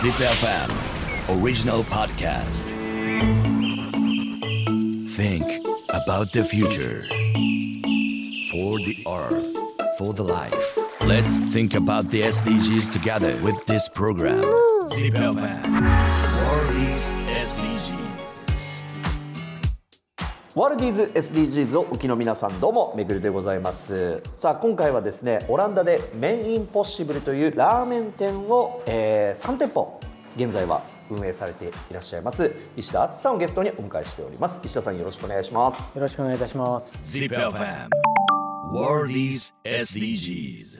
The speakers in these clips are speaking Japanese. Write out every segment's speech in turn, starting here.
Zip FM original podcast. Think about the future. For the earth, for the life. Let's think about the SDGs together with this program. Zip FM World is ワールディーズ SDGs をお聞きの皆さんどうもめぐるでございます。さあ今回はですねオランダでメインポッシブルというラーメン店を、えー、3店舗現在は運営されていらっしゃいます石田敦さんをゲストにお迎えしております。石田さんよろしくお願いします。よろしくお願いいたします。Zip FM World is SDGs.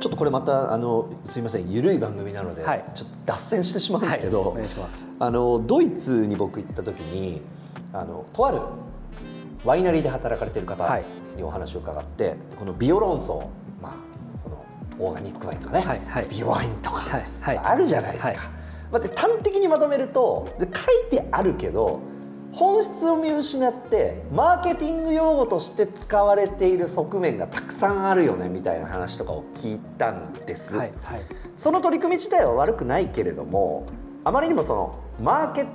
ちょっとこれまたあのすいませんゆるい番組なので、はい。ちょっと脱線してしまうんですけど、はいお願いします。あのドイツに僕行った時にあのとあるワイナリーで働かれている方はいにお話を伺って、このビオロンソまあこのオーガニックワインとかね、はいはいビオワインとか、はいはいあるじゃないですか。はいまあで端的にまとめるとで書いてあるけど本質を見失ってマーケティング用語として使われている側面がたくさんあるよねみたいな話とかを聞いたんです。はいはいその取り組み自体は悪くないけれどもあまりにもそのマーケ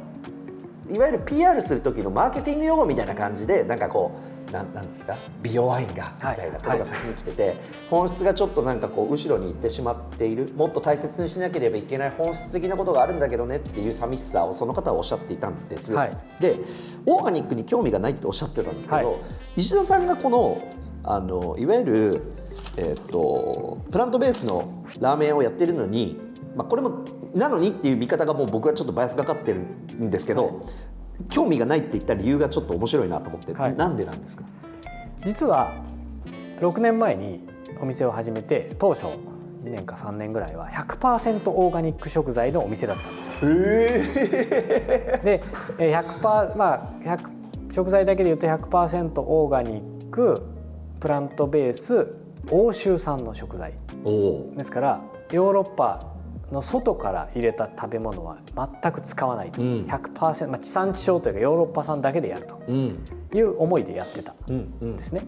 いわゆる PR する時のマーケティング用語みたいな感じでなんかこうなんなんですか？美容ワインがみたいなことが先に来てて、本質がちょっとなんかこう後ろに行ってしまっているもっと大切にしなければいけない本質的なことがあるんだけどねっていう寂しさをその方はおっしゃっていたんです。はい。でオーガニックに興味がないっておっしゃってたんですけど、はい。石田さんがこのあのいわゆる、えー、とプラントベースのラーメンをやってるのに、まあ、これもなのにっていう見方がもう僕はちょっとバイアスがかかってるんですけど、興味がないって言った理由がちょっと面白いなと思って、はい。なんでなんですか？実は6年前にお店を始めて当初2年か3年ぐらいは100%オーガニック食材のお店だったんですよ。でえー100%まあ100食材だけで言うと100%オーガニックプラントベース欧州産の食材。ですからヨーロッパの外から入れた食べ物は全く使わないと、うん。100%、まあ、地産地消というかヨーロッパ産だけでやると。うん。いう思いでやってた。うんうん。んですね。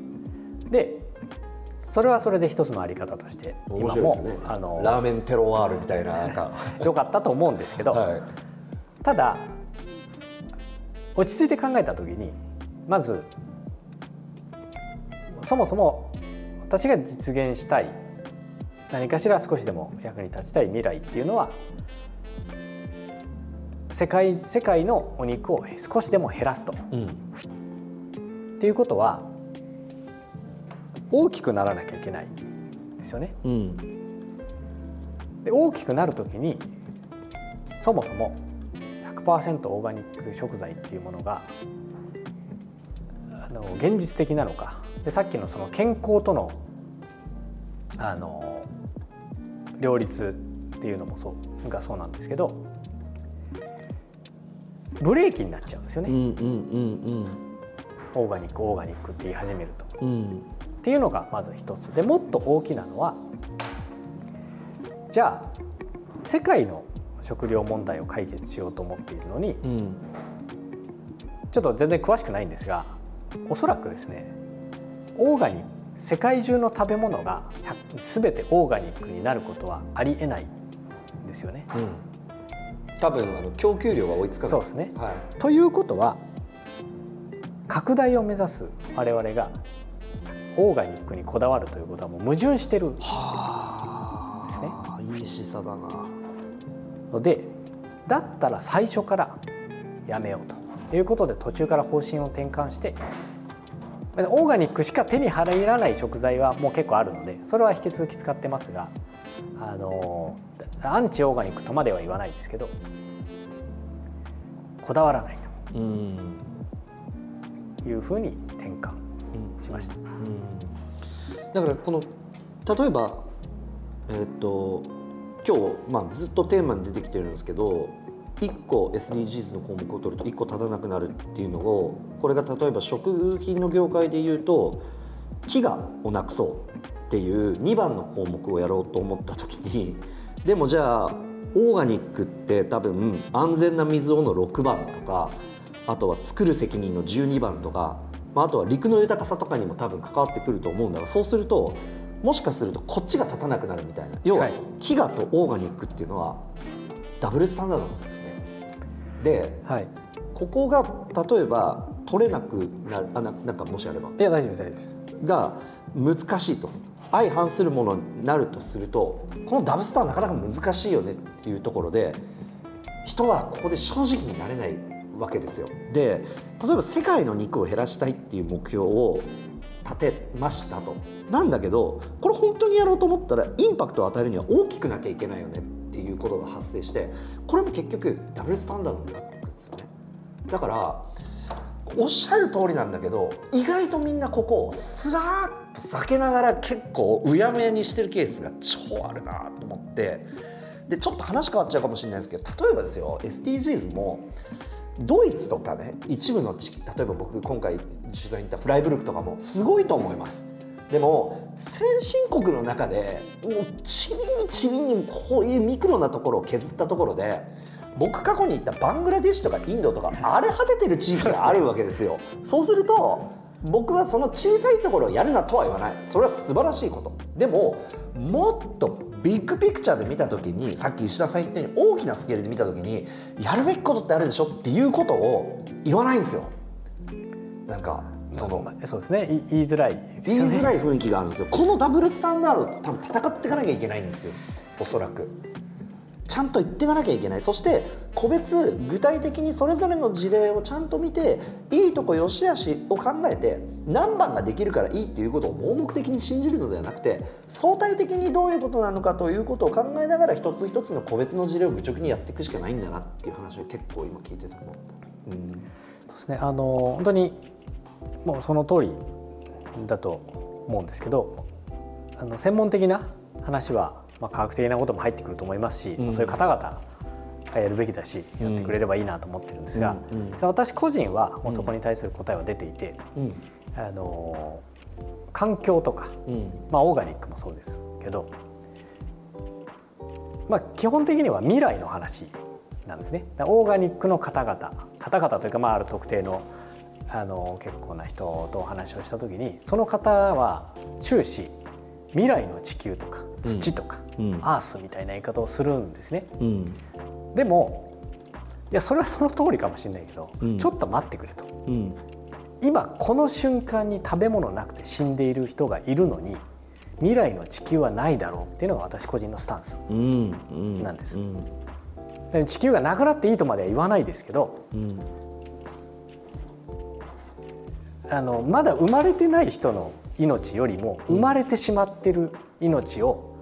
でそれはそれで一つのあり方として面今も、ねあのラーメンテロワールみたいななんか。良かったと思うんですけど、はい。ただ落ち着いて考えた時にまずそもそも私が実現したい何かしら少しでも役に立ちたい未来っていうのは世界世界のお肉を少しでも減らすと。うんっていうことは大きくならなきゃいけないんですよね。うんで大きくなる時にそもそも100%オーガニック食材っていうものがあの現実的なのかでさっきのその健康とのあの両立っていうのもそうがそうなんですけどブレーキになっちゃうんですよね、うんうんうんオーガニックオーガニックって言い始めると。うんうん。っていうのがまず一つ。でもっと大きなのはじゃあ世界の食料問題を解決しようと思っているのにうん。ちょっと全然詳しくないんですがおそらくですねオーガニック世界中の食べ物が100全てオーガニックになることはありえないんですよね。うん。多分あの供給量が追いつかない。そうですね。はい。ということは拡大を目指す我々がオーガニックにこだわるということはもう矛盾してるんですね。はあ。いい示唆だな。のでだったら最初からやめようということで途中から方針を転換してオーガニックしか手に入らない食材はもう結構あるのでそれは引き続き使ってますがあのアンチオーガニックとまでは言わないですけどこだわらないうんいうふうに転換しました。だからこの例えばえっ、と今日、まあ、ずっとテーマに出てきてるんですけど1個 SDGs の項目を取ると1個立たなくなるっていうのをこれが例えば食品の業界で言うと飢餓をなくそうっていう2番の項目をやろうと思った時にでもじゃあオーガニックって多分安全な水をの6番とかあとは作る責任の12番とか、まあ、あとは陸の豊かさとかにも多分関わってくると思うんだがそうするともしかするとこっちが立たなくなるみたいな要ははい飢餓とオーガニックっていうのはダブルスタンダードなんですね。ではい。ここが例えば取れなくなるあななんかもしあれば。いや大丈夫です大丈夫です。が難しいと。相反するものになるとするとこのダブスターはなかなか難しいよねっていうところで人はここで正直になれないわけですよ。で例えば世界の肉を減らしたいっていう目標を立てましたと。なんだけどこれ本当にやろうと思ったらインパクトを与えるには大きくなきゃいけないよねっていうことが発生してこれも結局ダブルスタンダードになっていくんですよね。だからおっしゃる通りなんだけど意外とみんなここをスラーッと避けながら結構うやむやにしてるケースが超あるなと思ってでちょっと話変わっちゃうかもしれないですけど例えばですよ SDGs もドイツとかね一部の地例えば僕今回取材に行ったフライブルクとかもすごいと思います。でも先進国の中でもうちびにちびにこういうミクロなところを削ったところで僕過去に行ったバングラデシュとかインドとか荒れ果ててる地域があるわけですよ。そうすると僕はその小さいところをやるなとは言わない。それは素晴らしいこと。でももっとビッグピクチャーで見た時にさっき石田さん言ったように大きなスケールで見た時にやるべきことってあるでしょっていうことを言わないんですよ。なんかそのまあそうですね。い言いづらい。ね言いづらい雰囲気があるんですよ。このダブルスタンダード多分戦っていかなきゃいけないんですよ。おそらく。ちゃんと言っていかなきゃいけない。そして個別具体的にそれぞれの事例をちゃんと見ていいとこ良し悪しを考えて何番ができるからいいっていうことを盲目的に信じるのではなくて相対的にどういうことなのかということを考えながら一つ一つの個別の事例を愚直にやっていくしかないんだなっていう話を結構今聞いてて思った。うん。そうですね。あの本当にもうその通りだと思うんですけどあの専門的な話は、まあ、科学的なことも入ってくると思いますし、うん。そういう方々がやるべきだしやってくれればいいなと思ってるんですが、うん私個人はもうそこに対する答えは出ていて、うん。あの環境とか、うん。まあ、オーガニックもそうですけど、まあ、基本的には未来の話なんですね。オーガニックの方々方々というか、まあ、ある特定のあの結構な人とお話をした時にその方は終始未来の地球とか土とか、うん。アースみたいな言い方をするんですね。うん。でもいやそれはその通りかもしれないけど、うん。ちょっと待ってくれと。うん。今この瞬間に食べ物なくて死んでいる人がいるのに未来の地球はないだろうっていうのが私個人のスタンスなんです。地球がなくなっていいとまでは言わないですけどうんあのまだ生まれてない人の命よりも生まれてしまってる命を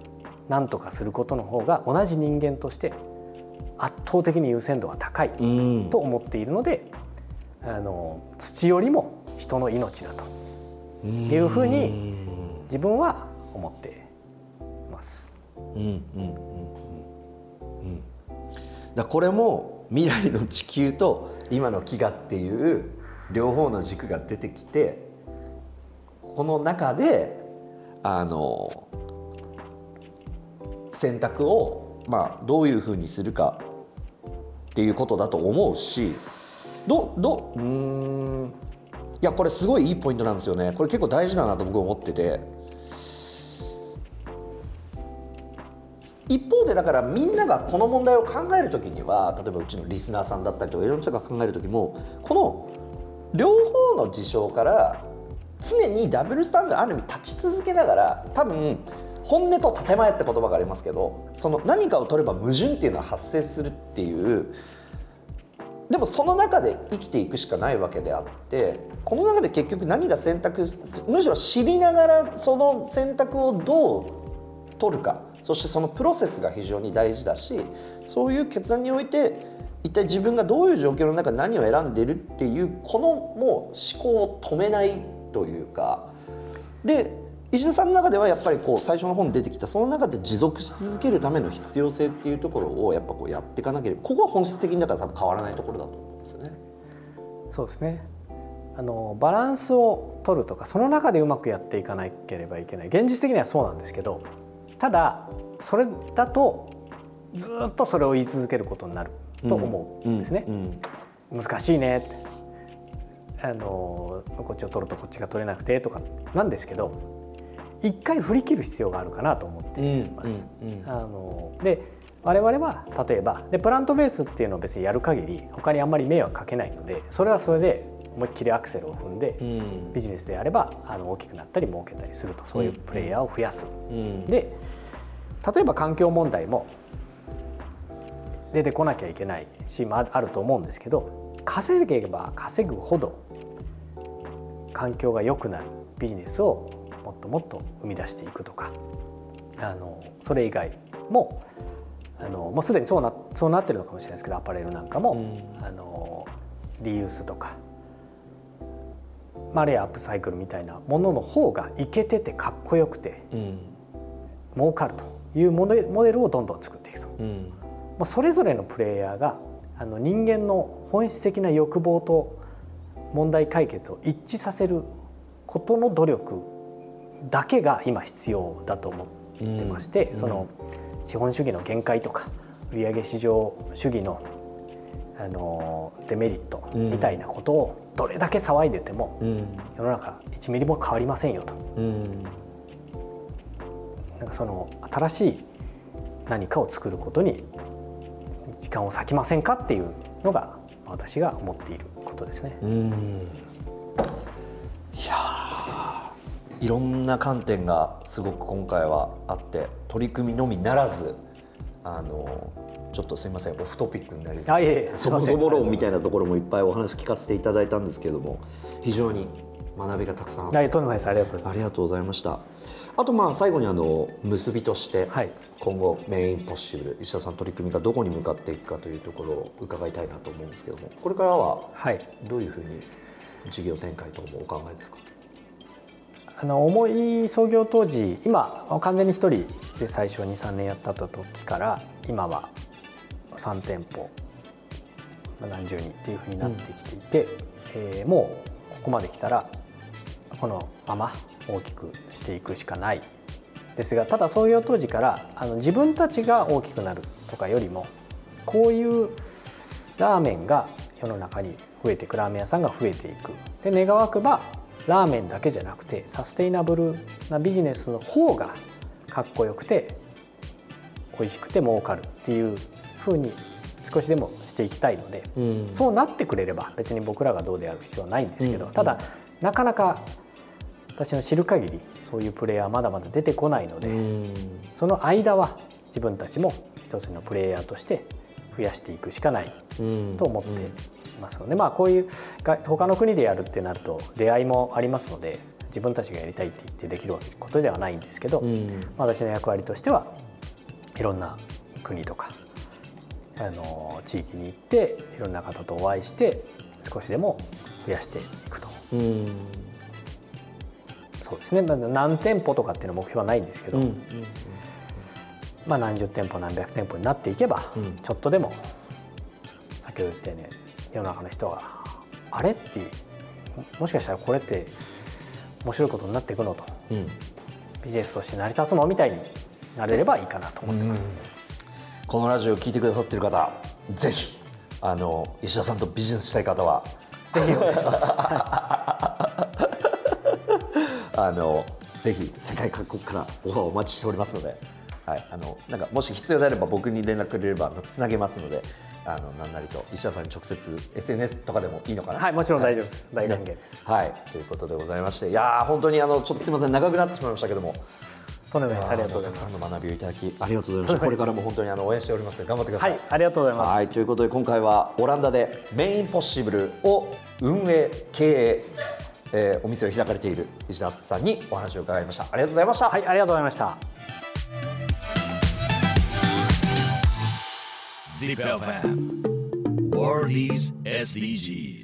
何とかすることの方が同じ人間として圧倒的に優先度は高いうん。と思っているのであの土よりも人の命だというふうに自分は思っています。うんうんうんうんうん。だこれも未来の地球と今の飢餓っていう両方の軸が出てきてこの中であの選択をまあどういうふうにするかっていうことだと思うしどどうんいやこれすごいいいポイントなんですよね。これ結構大事だなと僕は思ってて。一方でだからみんながこの問題を考える時には例えばうちのリスナーさんだったりとかいろんな人が考える時もこの両方の事象から常にダブルスタンダードある意味立ち続けながら多分本音と建前って言葉がありますけどその何かを取れば矛盾っていうのは発生するっていうでもその中で生きていくしかないわけであってこの中で結局何が選択むしろ知りながらその選択をどう取るかそしてそのプロセスが非常に大事だしそういう決断において一体自分がどういう状況の中何を選んでるっていうこのもう思考を止めないというかで石田さんの中ではやっぱりこう最初の本に出てきたその中で持続し続けるための必要性っていうところをやっぱこうやっていかなければここは本質的にだから多分変わらないところだと思うんですよね。そうですね。あのバランスを取るとかその中でうまくやっていかなければいけない。現実的にはそうなんですけどただそれだとずっとそれを言い続けることになる。と思うんですね。うん難しいね。ってあのこっちを取るとこっちが取れなくてとかなんですけど一回振り切る必要があるかなと思っています。あので我々は例えばでプラントベースっていうのを別にやる限り他にあんまり迷惑かけないのでそれはそれで思いっきりアクセルを踏んで、うん。ビジネスであればあの大きくなったり儲けたりすると。そういうプレイヤーを増やす。うん。で例えば環境問題も出てこなきゃいけないしまああると思うんですけど稼げば稼ぐほど環境が良くなるビジネスをもっともっと生み出していくとかあのそれ以外もあのもうすでにそうなそうなってるのかもしれないですけどアパレルなんかも、うん。あのリユースとか、まあ、あるいはアップサイクルみたいなものの方がいけててかっこよくてうん。儲かるというモデモデルをどんどん作っていくと、うんまあ、それぞれのプレイヤーがあの人間の本質的な欲望と問題解決を一致させることの努力だけが今必要だと思ってまして、うん。その資本主義の限界とか売上市場主義のあのデメリットみたいなことをどれだけ騒いでてもうん。世の中1ミリも変わりませんよと。うん。なんかその新しい何かを作ることに時間を割きませんかっていうのが私が思っていることですね。うん。いやー。いろんな観点がすごく今回はあって取り組みのみならずあのちょっとすみませんオフトピックになりそもそも論みたいなところもいっぱいお話聞かせていただいたんですけれども非常に学びがたくさんありがとうございます。ありがとうございました。あとまあ最後にあの結びとしてはい今後メインポッシブル石田さん取り組みがどこに向かっていくかというところを伺いたいなと思うんですけどもこれからははい。どういうふうに事業展開等もお考えですか？あの重い創業当時、今完全に一人で最初2、3年やった時から今は3店舗まあ何十人っていうふうになってきていて、えーもうここまで来たらこのまま大きくしていくしかないですがただ創業当時からあの自分たちが大きくなるとかよりもこういうラーメンが世の中に増えていくラーメン屋さんが増えていくで願わくばラーメンだけじゃなくてサステイナブルなビジネスの方がかっこよくて美味しくて儲かるっていう風に少しでもしていきたいので、うん。そうなってくれれば別に僕らがどうである必要はないんですけど、うん。ただなかなか私の知る限りそういうプレイヤーはまだまだ出てこないので、うん。その間は自分たちも一つのプレイヤーとして増やしていくしかないうん。と思っていますので、まあこういうが他の国でやるってなると出会いもありますので自分たちがやりたいって言ってできることではないんですけど、私の役割としてはいろんな国とかあの地域に行っていろんな方とお会いして少しでも増やしていくと。うん。そうですね、まあ、何店舗とかっていうの目標はないんですけど、うんまあ、何十店舗何百店舗になっていけば、うん。ちょっとでも先ほど言ったように世の中の人が「あれ?」っていうももしかしたらこれって面白いことになっていくのと。うん。ビジネスとして成り立つのみたいになれればいいかなと思ってます。このラジオを聞いてくださっている方ぜひあの石田さんとビジネスしたい方はぜひお願いします。あのぜひ世界各国からオファーをお待ちしておりますので、はい、あのなんかもし必要であれば僕に連絡くれればつなげますのであのなんなりと石田さんに直接 SNS とかでもいいのかな？はい、もちろん大丈夫です。大歓迎です。はい。ということでございまして。いやー本当にあのちょっとすみません。長くなってしまいましたけどもとんでもないです。ありがとうございたくさんます。の学びをいただきありがとうございましたこれからも本当にあの応援しておりますので頑張ってくださはいい、ありがとうございます。はい、ということで今回はオランダでメインポッシブルを運営経営、えーお店を開かれている石田敦さんにお話を伺いましたありがとうございました、はい、ありがとうございました。ZIPFM. World is SDGs.